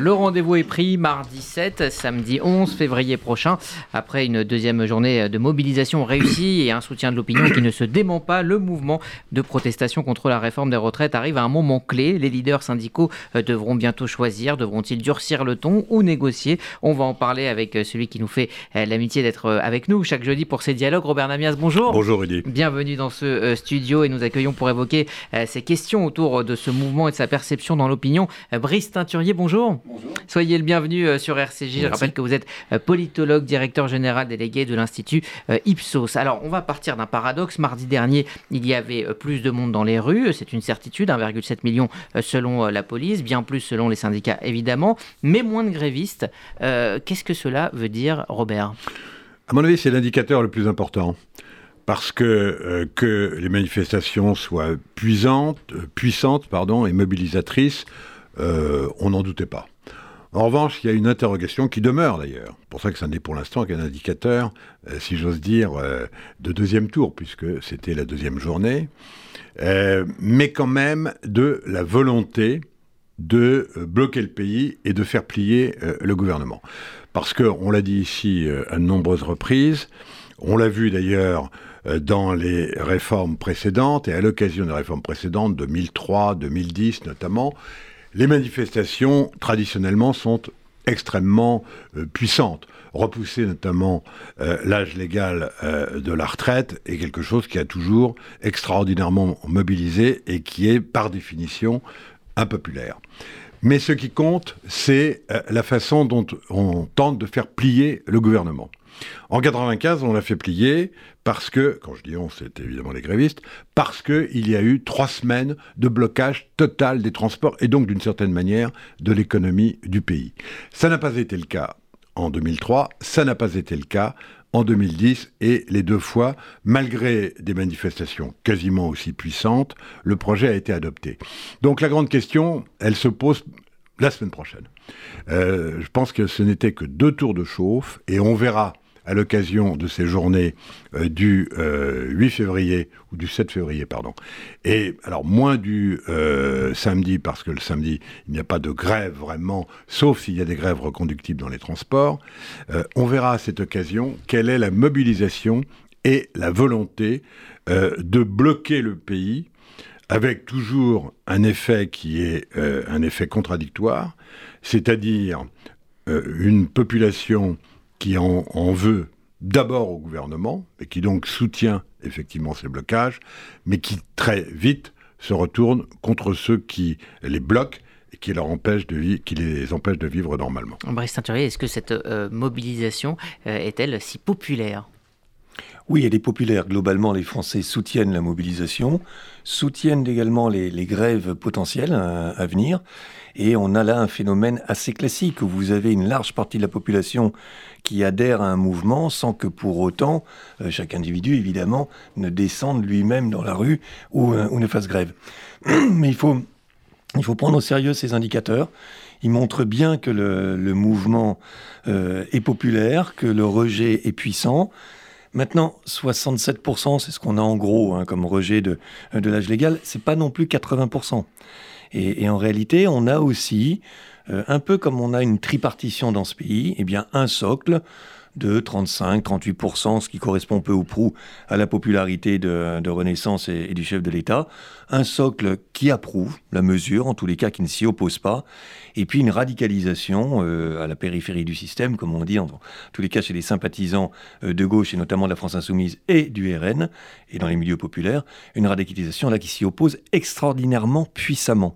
Le rendez-vous est pris mardi 7, samedi 11 février prochain. Après une deuxième journée de mobilisation réussie et un soutien de l'opinion qui ne se dément pas, le mouvement de protestation contre la réforme des retraites arrive à un moment clé. Les leaders syndicaux euh, devront bientôt choisir, devront-ils durcir le ton ou négocier? On va en parler avec euh, celui qui nous fait euh, l'amitié d'être avec nous chaque jeudi pour ces dialogues. Robert Namias, bonjour. Bonjour Rudy. Bienvenue dans ce studio et nous accueillons pour évoquer ces questions autour de ce mouvement et de sa perception dans l'opinion. Brice Teinturier, bonjour. Soyez le bienvenu euh, sur RCJ. Je rappelle que vous êtes euh, politologue, directeur général délégué de l'Institut euh, Ipsos. Alors, on va partir d'un paradoxe. Mardi dernier, il y avait plus de monde dans les rues. C'est une certitude, 1,7 million selon la police, bien plus selon les syndicats évidemment, mais moins de grévistes. Qu'est-ce que cela veut dire, Robert? À mon avis, c'est l'indicateur le plus important parce que que les manifestations soient puissantes, puissantes pardon, et mobilisatrices, on n'en doutait pas. En revanche, il y a une interrogation qui demeure d'ailleurs. C'est pour ça que ça n'est pour l'instant qu'un indicateur, euh, si j'ose dire, euh, de deuxième tour, puisque c'était la deuxième journée, euh, mais quand même de la volonté de bloquer le pays et de faire plier le gouvernement. Parce qu'on l'a dit ici à de nombreuses reprises, on l'a vu d'ailleurs dans les réformes précédentes et à l'occasion des réformes précédentes, 2003, 2010 notamment, les manifestations, traditionnellement, sont extrêmement euh, puissantes. Repousser notamment euh, l'âge légal euh, de la retraite est quelque chose qui a toujours extraordinairement mobilisé et qui est par définition impopulaire. Mais ce qui compte, c'est la façon dont on tente de faire plier le gouvernement. En 95, on l'a fait plier parce que, quand je dis on, c'est évidemment les grévistes, parce qu'il y a eu trois semaines de blocage total des transports et donc d'une certaine manière de l'économie du pays. Ça n'a pas été le cas en 2003, ça n'a pas été le cas en 2010 et les deux fois, malgré des manifestations quasiment aussi puissantes, le projet a été adopté. Donc la grande question, elle se pose la semaine prochaine. Euh, je pense que ce n'était que deux tours de chauffe et on verra à l'occasion de ces journées euh, du 8 euh, février, ou du 7 février, pardon. Et alors, moins du euh, samedi, parce que le samedi, il n'y a pas de grève vraiment, sauf s'il y a des grèves reconductibles dans les transports. on verra à cette occasion quelle est la mobilisation et la volonté de bloquer le pays avec toujours un effet qui est un effet contradictoire, c'est-à-dire une population qui en, veut d'abord au gouvernement, et qui donc soutient effectivement ces blocages, mais qui très vite se retourne contre ceux qui les bloquent et qui, leur empêchent de qui les empêchent de vivre normalement. Brice Teinturier, est-ce que cette euh, mobilisation euh, est-elle si populaire? Oui, elle est populaire. Globalement, les Français soutiennent la mobilisation, soutiennent également les, grèves potentielles euh, à, venir. Et on a là un phénomène assez classique où vous avez une large partie de la population qui adhère à un mouvement sans que pour autant euh, chaque individu, évidemment, ne descende lui-même dans la rue ou, euh, ne fasse grève. Mais il faut, il faut prendre au sérieux ces indicateurs. Ils montrent bien que le, mouvement est populaire, que le rejet est puissant. Maintenant, 67%, c'est ce qu'on a en gros hein, comme rejet de, de l'âge légal, c'est pas non plus 80%. Et, en réalité, on a aussi, euh, un peu comme on a une tripartition dans ce pays, eh bien un socle de 35-38%, ce qui correspond peu ou prou à la popularité de, Renaissance et, du chef de l'État. Un socle qui approuve la mesure, en tous les cas qui ne s'y oppose pas. Et puis une radicalisation euh, à la périphérie du système, comme on dit, en tous les cas chez les sympathisants euh, de gauche et notamment de la France insoumise et du RN, et dans les milieux populaires, une radicalisation là qui s'y oppose extraordinairement puissamment.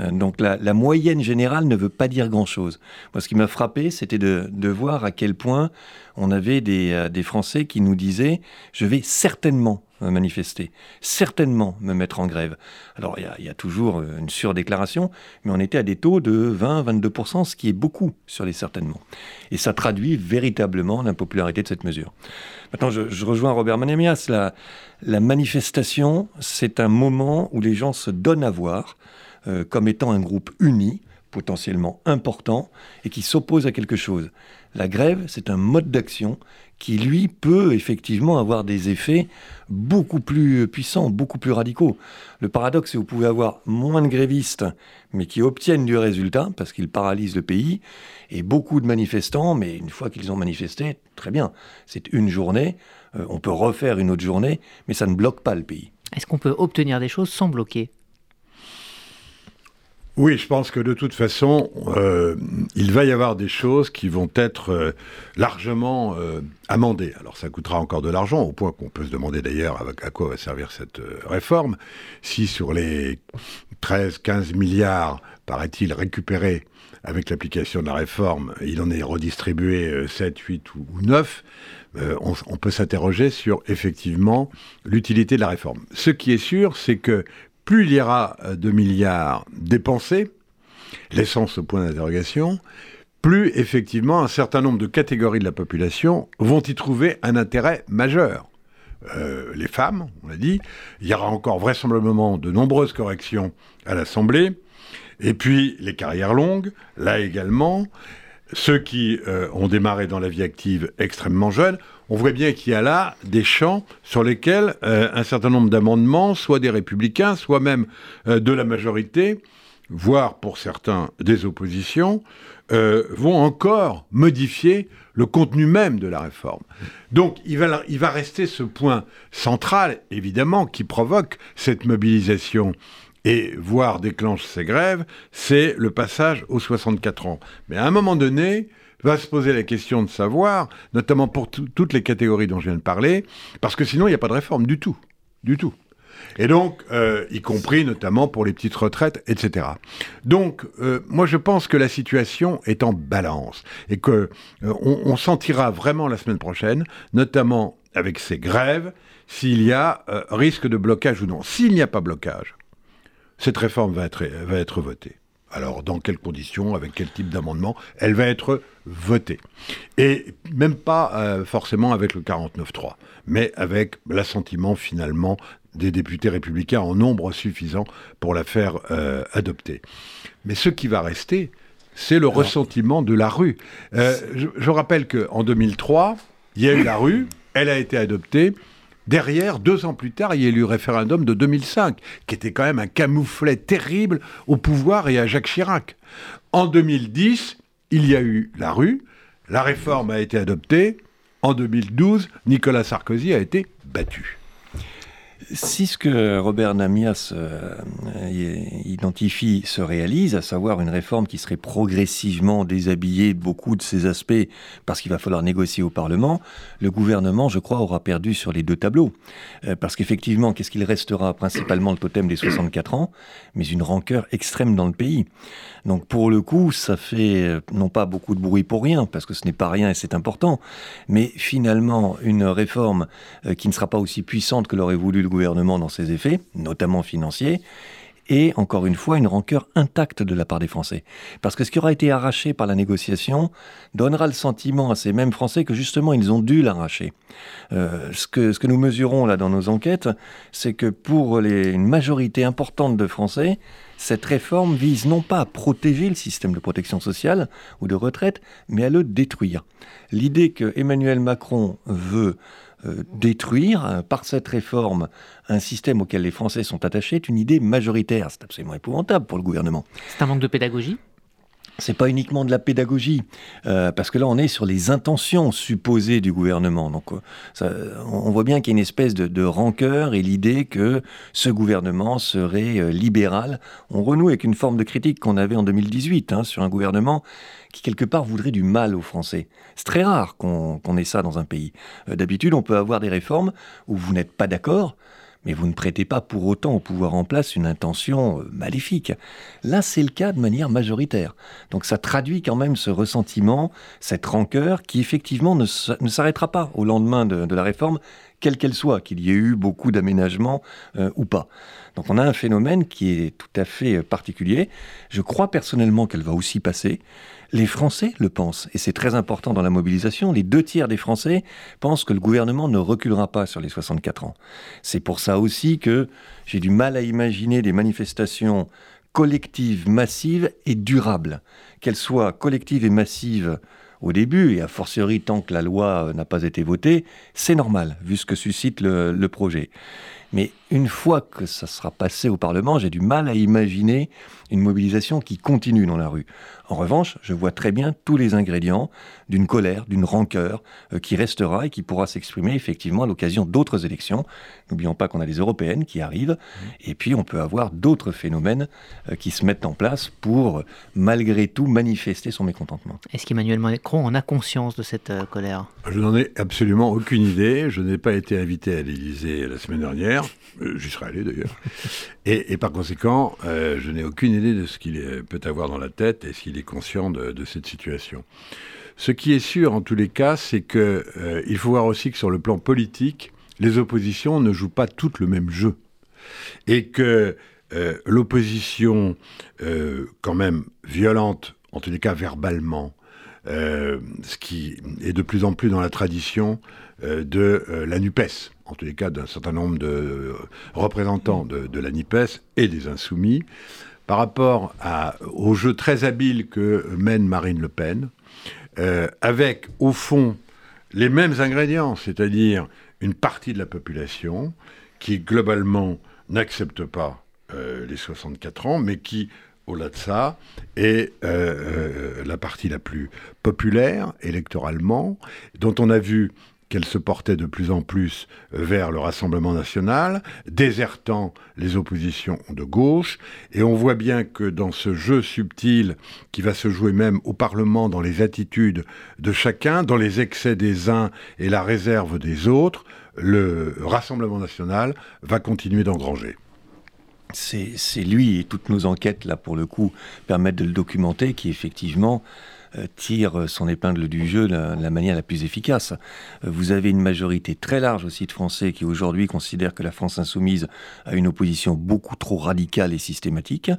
Euh, donc la, moyenne générale ne veut pas dire grand-chose. Moi, ce qui m'a frappé, c'était de, voir à quel point on avait des, euh, des Français qui nous disaient « je vais certainement manifester, certainement me mettre en grève. Alors il y, a toujours euh, une surdéclaration, mais on était à des taux de 20-22%, ce qui est beaucoup sur les certainement. Et ça traduit véritablement l'impopularité de cette mesure. Maintenant, je, rejoins Robert Manemias. La manifestation, c'est un moment où les gens se donnent à voir euh, comme étant un groupe uni potentiellement important et qui s'oppose à quelque chose. La grève, c'est un mode d'action qui, lui, peut effectivement avoir des effets beaucoup plus puissants, beaucoup plus radicaux. Le paradoxe, c'est que vous pouvez avoir moins de grévistes, mais qui obtiennent du résultat, parce qu'ils paralysent le pays, et beaucoup de manifestants, mais une fois qu'ils ont manifesté, très bien, c'est une journée, euh, on peut refaire une autre journée, mais ça ne bloque pas le pays. Est-ce qu'on peut obtenir des choses sans bloquer? Oui, je pense que de toute façon, euh, il va y avoir des choses qui vont être euh, largement euh, amendées. Alors ça coûtera encore de l'argent, au point qu'on peut se demander d'ailleurs à, quoi va servir cette réforme. Si sur les 13-15 milliards, paraît-il, récupérés avec l'application de la réforme, il en est redistribué 7, 8 ou, 9, on, on, peut s'interroger sur effectivement l'utilité de la réforme. Ce qui est sûr, c'est que plus il y aura de milliards dépensés, laissant ce point d'interrogation, plus effectivement un certain nombre de catégories de la population vont y trouver un intérêt majeur. Euh, les femmes, on l'a dit, il y aura encore vraisemblablement de nombreuses corrections à l'Assemblée, et puis les carrières longues, là également, ceux qui euh, ont démarré dans la vie active extrêmement jeunes, on voit bien qu'il y a là des champs sur lesquels euh, un certain nombre d'amendements, soit des républicains, soit même euh, de la majorité, voire pour certains des oppositions, euh, vont encore modifier le contenu même de la réforme. Donc il va, il va rester ce point central, évidemment, qui provoque cette mobilisation et voire déclenche ces grèves, c'est le passage aux 64 ans. Mais à un moment donné, va se poser la question de savoir, notamment pour toutes les catégories dont je viens de parler, parce que sinon il n'y a pas de réforme du tout, du tout. Et donc, euh, y compris notamment pour les petites retraites, etc. Donc, euh, moi, je pense que la situation est en balance et que euh, on, sentira vraiment la semaine prochaine, notamment avec ces grèves, s'il y a risque de blocage ou non. S'il n'y a pas blocage, cette réforme va être, va être votée. Alors, dans quelles conditions, avec quel type d'amendement, elle va être votée. Et même pas euh, forcément avec le 49-3, mais avec l'assentiment finalement des députés républicains en nombre suffisant pour la faire euh, adopter. Mais ce qui va rester, c'est le ressentiment de la rue. Euh, je, je rappelle qu'en 2003, il y a eu la rue, elle a été adoptée, Derrière, deux ans plus tard, il y a eu le référendum de 2005, qui était quand même un camouflet terrible au pouvoir et à Jacques Chirac. En 2010, il y a eu la rue, la réforme a été adoptée. En 2012, Nicolas Sarkozy a été battu. Si ce que Robert Namias euh, identifie se réalise, à savoir une réforme qui serait progressivement déshabillée de beaucoup de ses aspects parce qu'il va falloir négocier au Parlement, le gouvernement, je crois, aura perdu sur les deux tableaux. Euh, parce qu'effectivement, qu'est-ce qu'il restera Principalement le totem des 64 ans, mais une rancœur extrême dans le pays. Donc pour le coup, ça fait euh, non pas beaucoup de bruit pour rien, parce que ce n'est pas rien et c'est important, mais finalement une réforme qui ne sera pas aussi puissante que l'aurait voulu le gouvernement dans ses effets, notamment financiers, et encore une fois une rancœur intacte de la part des Français. Parce que ce qui aura été arraché par la négociation donnera le sentiment à ces mêmes Français que justement ils ont dû l'arracher. Euh, ce, que, nous mesurons là dans nos enquêtes, c'est que pour une majorité importante de Français, cette réforme vise non pas à protéger le système de protection sociale ou de retraite, mais à le détruire. L'idée que Emmanuel Macron veut euh, détruire euh, par cette réforme un système auquel les Français sont attachés est une idée majoritaire. C'est absolument épouvantable pour le gouvernement. C'est un manque de pédagogie? C'est pas uniquement de la pédagogie, euh, parce que là on est sur les intentions supposées du gouvernement. Donc on voit bien qu'il y a une espèce de, rancœur et l'idée que ce gouvernement serait libéral. On renoue avec une forme de critique qu'on avait en 2018 hein, sur un gouvernement qui quelque part voudrait du mal aux Français. C'est très rare qu'on ait ça dans un pays. Euh, d'habitude, on peut avoir des réformes où vous n'êtes pas d'accord, mais vous ne prêtez pas pour autant au pouvoir en place une intention euh, maléfique. Là, c'est le cas de manière majoritaire. Donc ça traduit quand même ce ressentiment, cette rancœur qui effectivement ne, s'arrêtera pas au lendemain de, la réforme, quelle qu'elle soit, qu'il y ait eu beaucoup d'aménagements euh, ou pas. Donc on a un phénomène qui est tout à fait particulier. Je crois personnellement qu'elle va aussi passer. Les Français le pensent, et c'est très important dans la mobilisation. Les deux tiers des Français pensent que le gouvernement ne reculera pas sur les 64 ans. C'est pour ça aussi que j'ai du mal à imaginer des manifestations collective, massive et durable. Qu'elle soit collective et massive au début, et a fortiori tant que la loi n'a pas été votée, c'est normal, vu ce que suscite le, projet. Mais une fois que ça sera passé au Parlement, j'ai du mal à imaginer une mobilisation qui continue dans la rue. En revanche, je vois très bien tous les ingrédients d'une colère, d'une rancœur euh, qui restera et qui pourra s'exprimer effectivement à l'occasion d'autres élections. N'oublions pas qu'on a les européennes qui arrivent et puis on peut avoir d'autres phénomènes euh, qui se mettent en place pour malgré tout manifester son mécontentement. Est-ce qu'Emmanuel Macron en a conscience de cette euh, colère? Je n'en ai absolument aucune idée. Je n'ai pas été invité à l'Élysée la semaine dernière. J'y serais allé d'ailleurs. Et, par conséquent, je n'ai aucune idée de ce qu'il peut avoir dans la tête et s'il est conscient de, cette situation. Ce qui est sûr en tous les cas, c'est qu'il euh, faut voir aussi que sur le plan politique, les oppositions ne jouent pas toutes le même jeu. Et que euh, l'opposition, euh, quand même violente, en tous les cas verbalement, ce qui est de plus en plus dans la tradition de la NUPES, en tous les cas d'un certain nombre de représentants de, de la NUPES et des insoumis, par rapport au jeu très habile que mène Marine Le Pen, euh, avec au fond les mêmes ingrédients, c'est-à-dire une partie de la population qui globalement n'accepte pas euh, les 64 ans, mais qui, au-delà de ça, est euh, la partie la plus populaire électoralement, dont on a vu qu'elle se portait de plus en plus vers le Rassemblement national, désertant les oppositions de gauche. Et on voit bien que dans ce jeu subtil qui va se jouer même au Parlement, dans les attitudes de chacun, dans les excès des uns et la réserve des autres, le Rassemblement national va continuer d'engranger c'est lui et toutes nos enquêtes là pour le coup permettent de le documenter qui effectivement euh, tire son épingle du jeu de la, manière la plus efficace. Euh, vous avez une majorité très large aussi de Français qui aujourd'hui considèrent que la France insoumise a une opposition beaucoup trop radicale et systématique.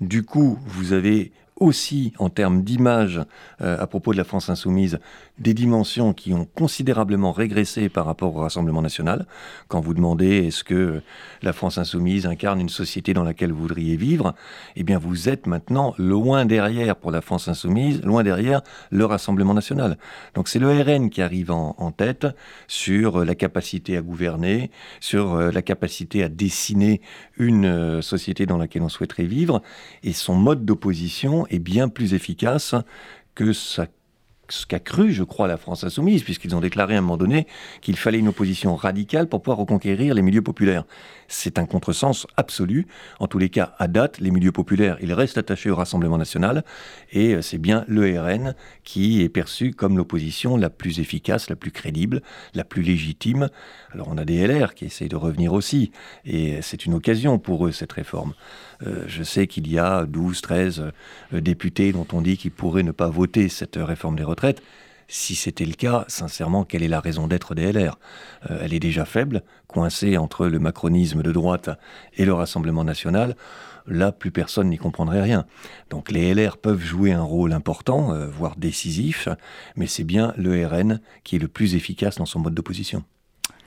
Du coup, vous avez aussi en termes d'image euh, à propos de la France insoumise des dimensions qui ont considérablement régressé par rapport au Rassemblement national. Quand vous demandez est-ce que la France insoumise incarne une société dans laquelle vous voudriez vivre, eh bien vous êtes maintenant loin derrière pour la France insoumise, loin derrière le Rassemblement national. Donc c'est le RN qui arrive en, tête sur la capacité à gouverner, sur euh, la capacité à dessiner une euh, société dans laquelle on souhaiterait vivre, et son mode d'opposition est bien plus efficace que sa qu'a cru, je crois, la France insoumise, puisqu'ils ont déclaré à un moment donné qu'il fallait une opposition radicale pour pouvoir reconquérir les milieux populaires. C'est un contresens absolu. En tous les cas, à date, les milieux populaires, ils restent attachés au Rassemblement national, et euh, c'est bien le RN qui est perçu comme l'opposition la plus efficace, la plus crédible, la plus légitime. Alors on a des LR qui essayent de revenir aussi, et c'est une occasion pour eux, cette réforme. Euh, je sais qu'il y a 12, 13 euh, députés dont on dit qu'ils pourraient ne pas voter cette réforme des retraites. Si c'était le cas, sincèrement, quelle est la raison d'être des LR euh, Elle est déjà faible, coincée entre le macronisme de droite et le Rassemblement national. Là, plus personne n'y comprendrait rien. Donc les LR peuvent jouer un rôle important, voire décisif, mais c'est bien le RN qui est le plus efficace dans son mode d'opposition.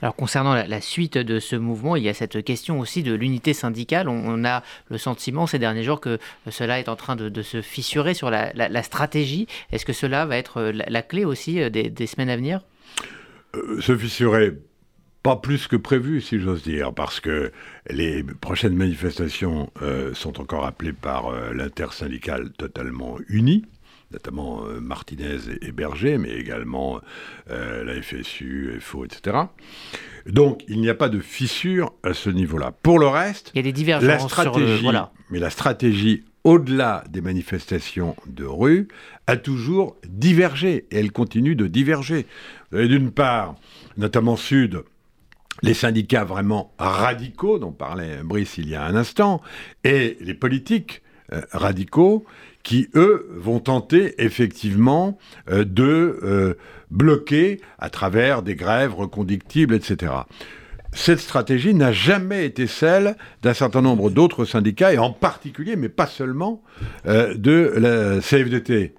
Alors concernant la, suite de ce mouvement, il y a cette question aussi de l'unité syndicale. On, a le sentiment ces derniers jours que cela est en train de, se fissurer sur la, stratégie. Est-ce que cela va être la, clé aussi euh, des, semaines à venir? Euh, Se fissurer pas plus que prévu, si j'ose dire, parce que les prochaines manifestations euh, sont encore appelées par l'intersyndicale totalement unie notamment euh, Martinez et, Berger, mais également euh, la FSU, FO, etc. Donc, il n'y a pas de fissure à ce niveau-là. Pour le reste, il y a des divergences la stratégie, mais la stratégie au-delà des manifestations de rue, a toujours divergé, et elle continue de diverger. D'une part, notamment Sud, les syndicats vraiment radicaux, dont parlait Brice il y a un instant, et les politiques euh, radicaux, qui, eux, vont tenter effectivement euh, de euh, bloquer à travers des grèves reconductibles, etc. Cette stratégie n'a jamais été celle d'un certain nombre d'autres syndicats, et en particulier, mais pas seulement, euh, de la CFDT.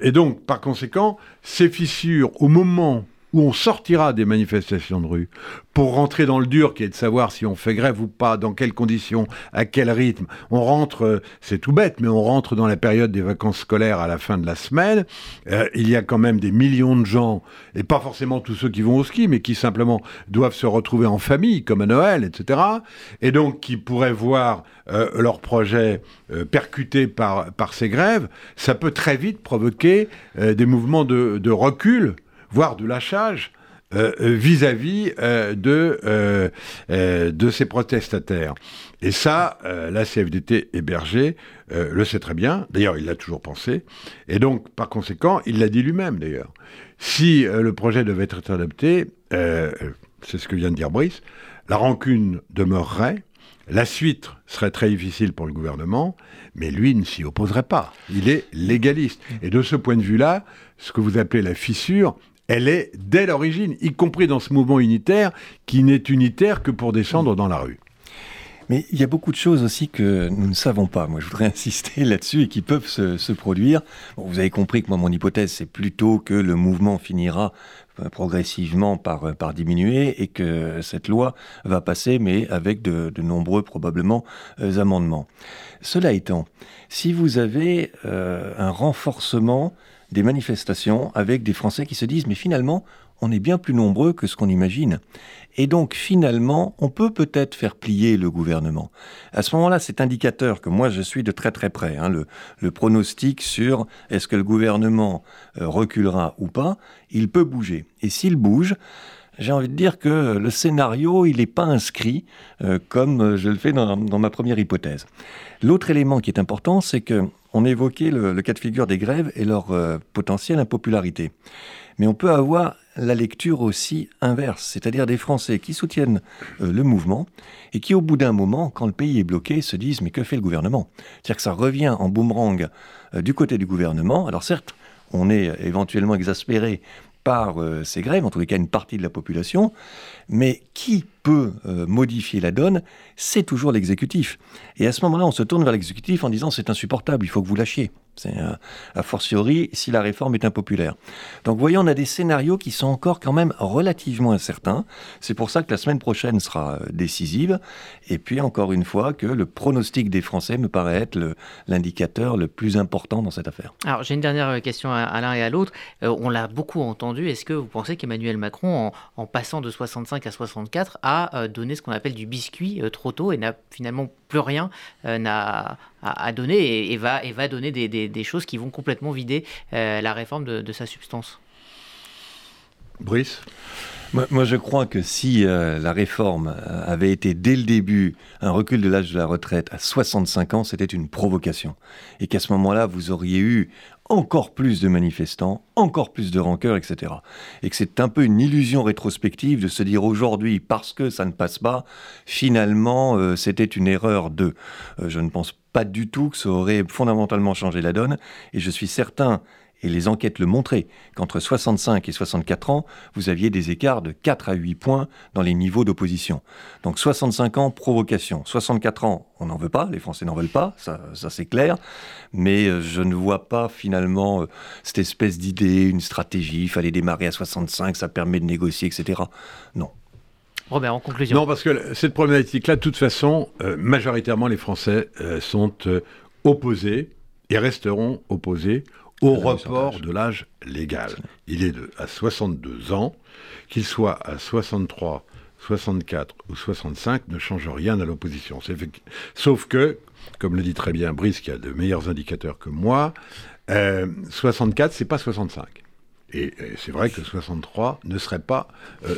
et donc, par conséquent, ces fissures, au moment où on sortira des manifestations de rue pour rentrer dans le dur qui est de savoir si on fait grève ou pas, dans quelles conditions, à quel rythme. On rentre, euh, c'est tout bête, mais on rentre dans la période des vacances scolaires à la fin de la semaine. Euh, il y a quand même des millions de gens, et pas forcément tous ceux qui vont au ski, mais qui simplement doivent se retrouver en famille, comme à Noël, etc. Et donc qui pourraient voir euh, leur projet percuté par, ces grèves. Ça peut très vite provoquer des mouvements de recul, voire de lâchage euh, euh, vis-à-vis euh, de, de ces protestataires. Et ça, la CFDT hébergée le sait très bien. D'ailleurs, il l'a toujours pensé. Et donc, par conséquent, il l'a dit lui-même, d'ailleurs. Si le projet devait être adopté, c'est ce que vient de dire Brice, la rancune demeurerait. La suite serait très difficile pour le gouvernement, mais lui ne s'y opposerait pas. Il est légaliste. Et de ce point de vue-là, ce que vous appelez la fissure, elle est dès l'origine, y compris dans ce mouvement unitaire qui n'est unitaire que pour descendre dans la rue. Mais il y a beaucoup de choses aussi que nous ne savons pas. Moi, je voudrais insister là-dessus et qui peuvent se, produire. vous avez compris que moi, mon hypothèse, c'est plutôt que le mouvement finira euh, progressivement par, euh, par diminuer et que cette loi va passer, mais avec de, nombreux, probablement, euh, amendements. Cela étant, si vous avez un renforcement des manifestations avec des Français qui se disent mais finalement on est bien plus nombreux que ce qu'on imagine. Et donc finalement, on peut peut-être faire plier le gouvernement. À ce moment-là, cet indicateur que moi je suis de très très près, hein, le, pronostic sur est-ce que le gouvernement euh, reculera ou pas, il peut bouger. Et s'il bouge, j'ai envie de dire que le scénario, il n'est pas inscrit euh, comme je le fais dans, ma première hypothèse. L'autre élément qui est important, c'est que on évoquait le, cas de figure des grèves et leur euh, potentielle impopularité. Mais on peut avoir la lecture aussi inverse, c'est-à-dire des Français qui soutiennent euh, le mouvement et qui, au bout d'un moment, quand le pays est bloqué, se disent mais que fait le gouvernement? C'est-à-dire que ça revient en boomerang euh, du côté du gouvernement. Alors certes, on est éventuellement exaspéré par ces grèves, en tous les cas une partie de la population, mais qui peut euh, modifier la donne, c'est toujours l'exécutif. Et à ce moment-là, on se tourne vers l'exécutif en disant c'est insupportable, il faut que vous lâchiez. C'est a fortiori si la réforme est impopulaire. Donc, voyez, on a des scénarios qui sont encore quand même relativement incertains. C'est pour ça que la semaine prochaine sera euh, décisive. Et puis, encore une fois, que le pronostic des Français me paraît être l'indicateur le, plus important dans cette affaire. Alors, j'ai une dernière question à, l'un et à l'autre. Euh, on l'a beaucoup entendu. Est-ce que vous pensez qu'Emmanuel Macron, en, passant de 65 à 64 a euh, donné ce qu'on appelle du biscuit euh, trop tôt et n'a finalement plus rien euh, n'a à, donner et, va, et va donner des, choses qui vont complètement vider la réforme de, sa substance. Brice? Moi, je crois que si la réforme avait été dès le début un recul de l'âge de la retraite à 65 ans, c'était une provocation. Et qu'à ce moment-là, vous auriez eu encore plus de manifestants, encore plus de rancœur, etc. Et que c'est un peu une illusion rétrospective de se dire aujourd'hui, parce que ça ne passe pas, finalement, euh, c'était une erreur de. Euh, je ne pense pas du tout que ça aurait fondamentalement changé la donne, et je suis certain et les enquêtes le montraient, qu'entre 65 et 64 ans, vous aviez des écarts de 4 à 8 points dans les niveaux d'opposition. Donc 65 ans, provocation. 64 ans, on n'en veut pas, les Français n'en veulent pas, ça, c'est clair, mais euh, je ne vois pas finalement euh, cette espèce d'idée, une stratégie, il fallait démarrer à 65, ça permet de négocier, etc. Non. Robert, en conclusion. Non, parce que cette problématique-là, de toute façon, euh, majoritairement, les Français sont opposés et resteront opposés au report de l'âge légal. Il est de, à 62 ans, qu'il soit à 63, 64 ou 65, ne change rien à l'opposition. Sauf que, comme le dit très bien Brice, qui a de meilleurs indicateurs que moi, 64, euh, c'est pas 65. Et, c'est vrai que 63 ne serait pas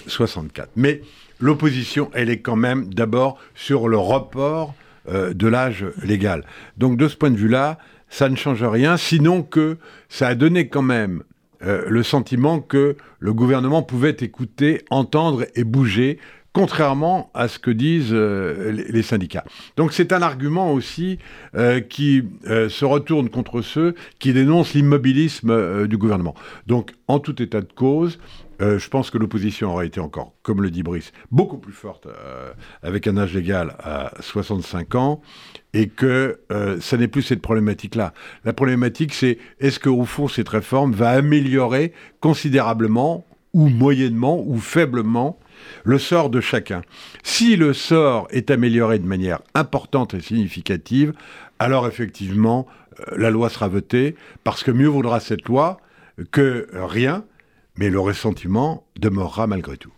64. Euh, Mais l'opposition, elle est quand même d'abord sur le report euh, de l'âge légal. Donc de ce point de vue-là, ça ne change rien, sinon que ça a donné quand même euh, le sentiment que le gouvernement pouvait écouter, entendre et bouger, contrairement à ce que disent euh, les, syndicats. Donc c'est un argument aussi euh, qui se retourne contre ceux qui dénoncent l'immobilisme du gouvernement. Donc en tout état de cause, euh, je pense que l'opposition aurait été encore, comme le dit Brice, beaucoup plus forte euh, avec un âge légal à 65 ans et que euh, ça n'est plus cette problématique-là. La problématique, c'est est-ce qu'au fond, cette réforme va améliorer considérablement ou moyennement ou faiblement le sort de chacun. Si le sort est amélioré de manière importante et significative, alors effectivement, euh, la loi sera votée, parce que mieux vaudra cette loi que rien, mais le ressentiment demeurera malgré tout.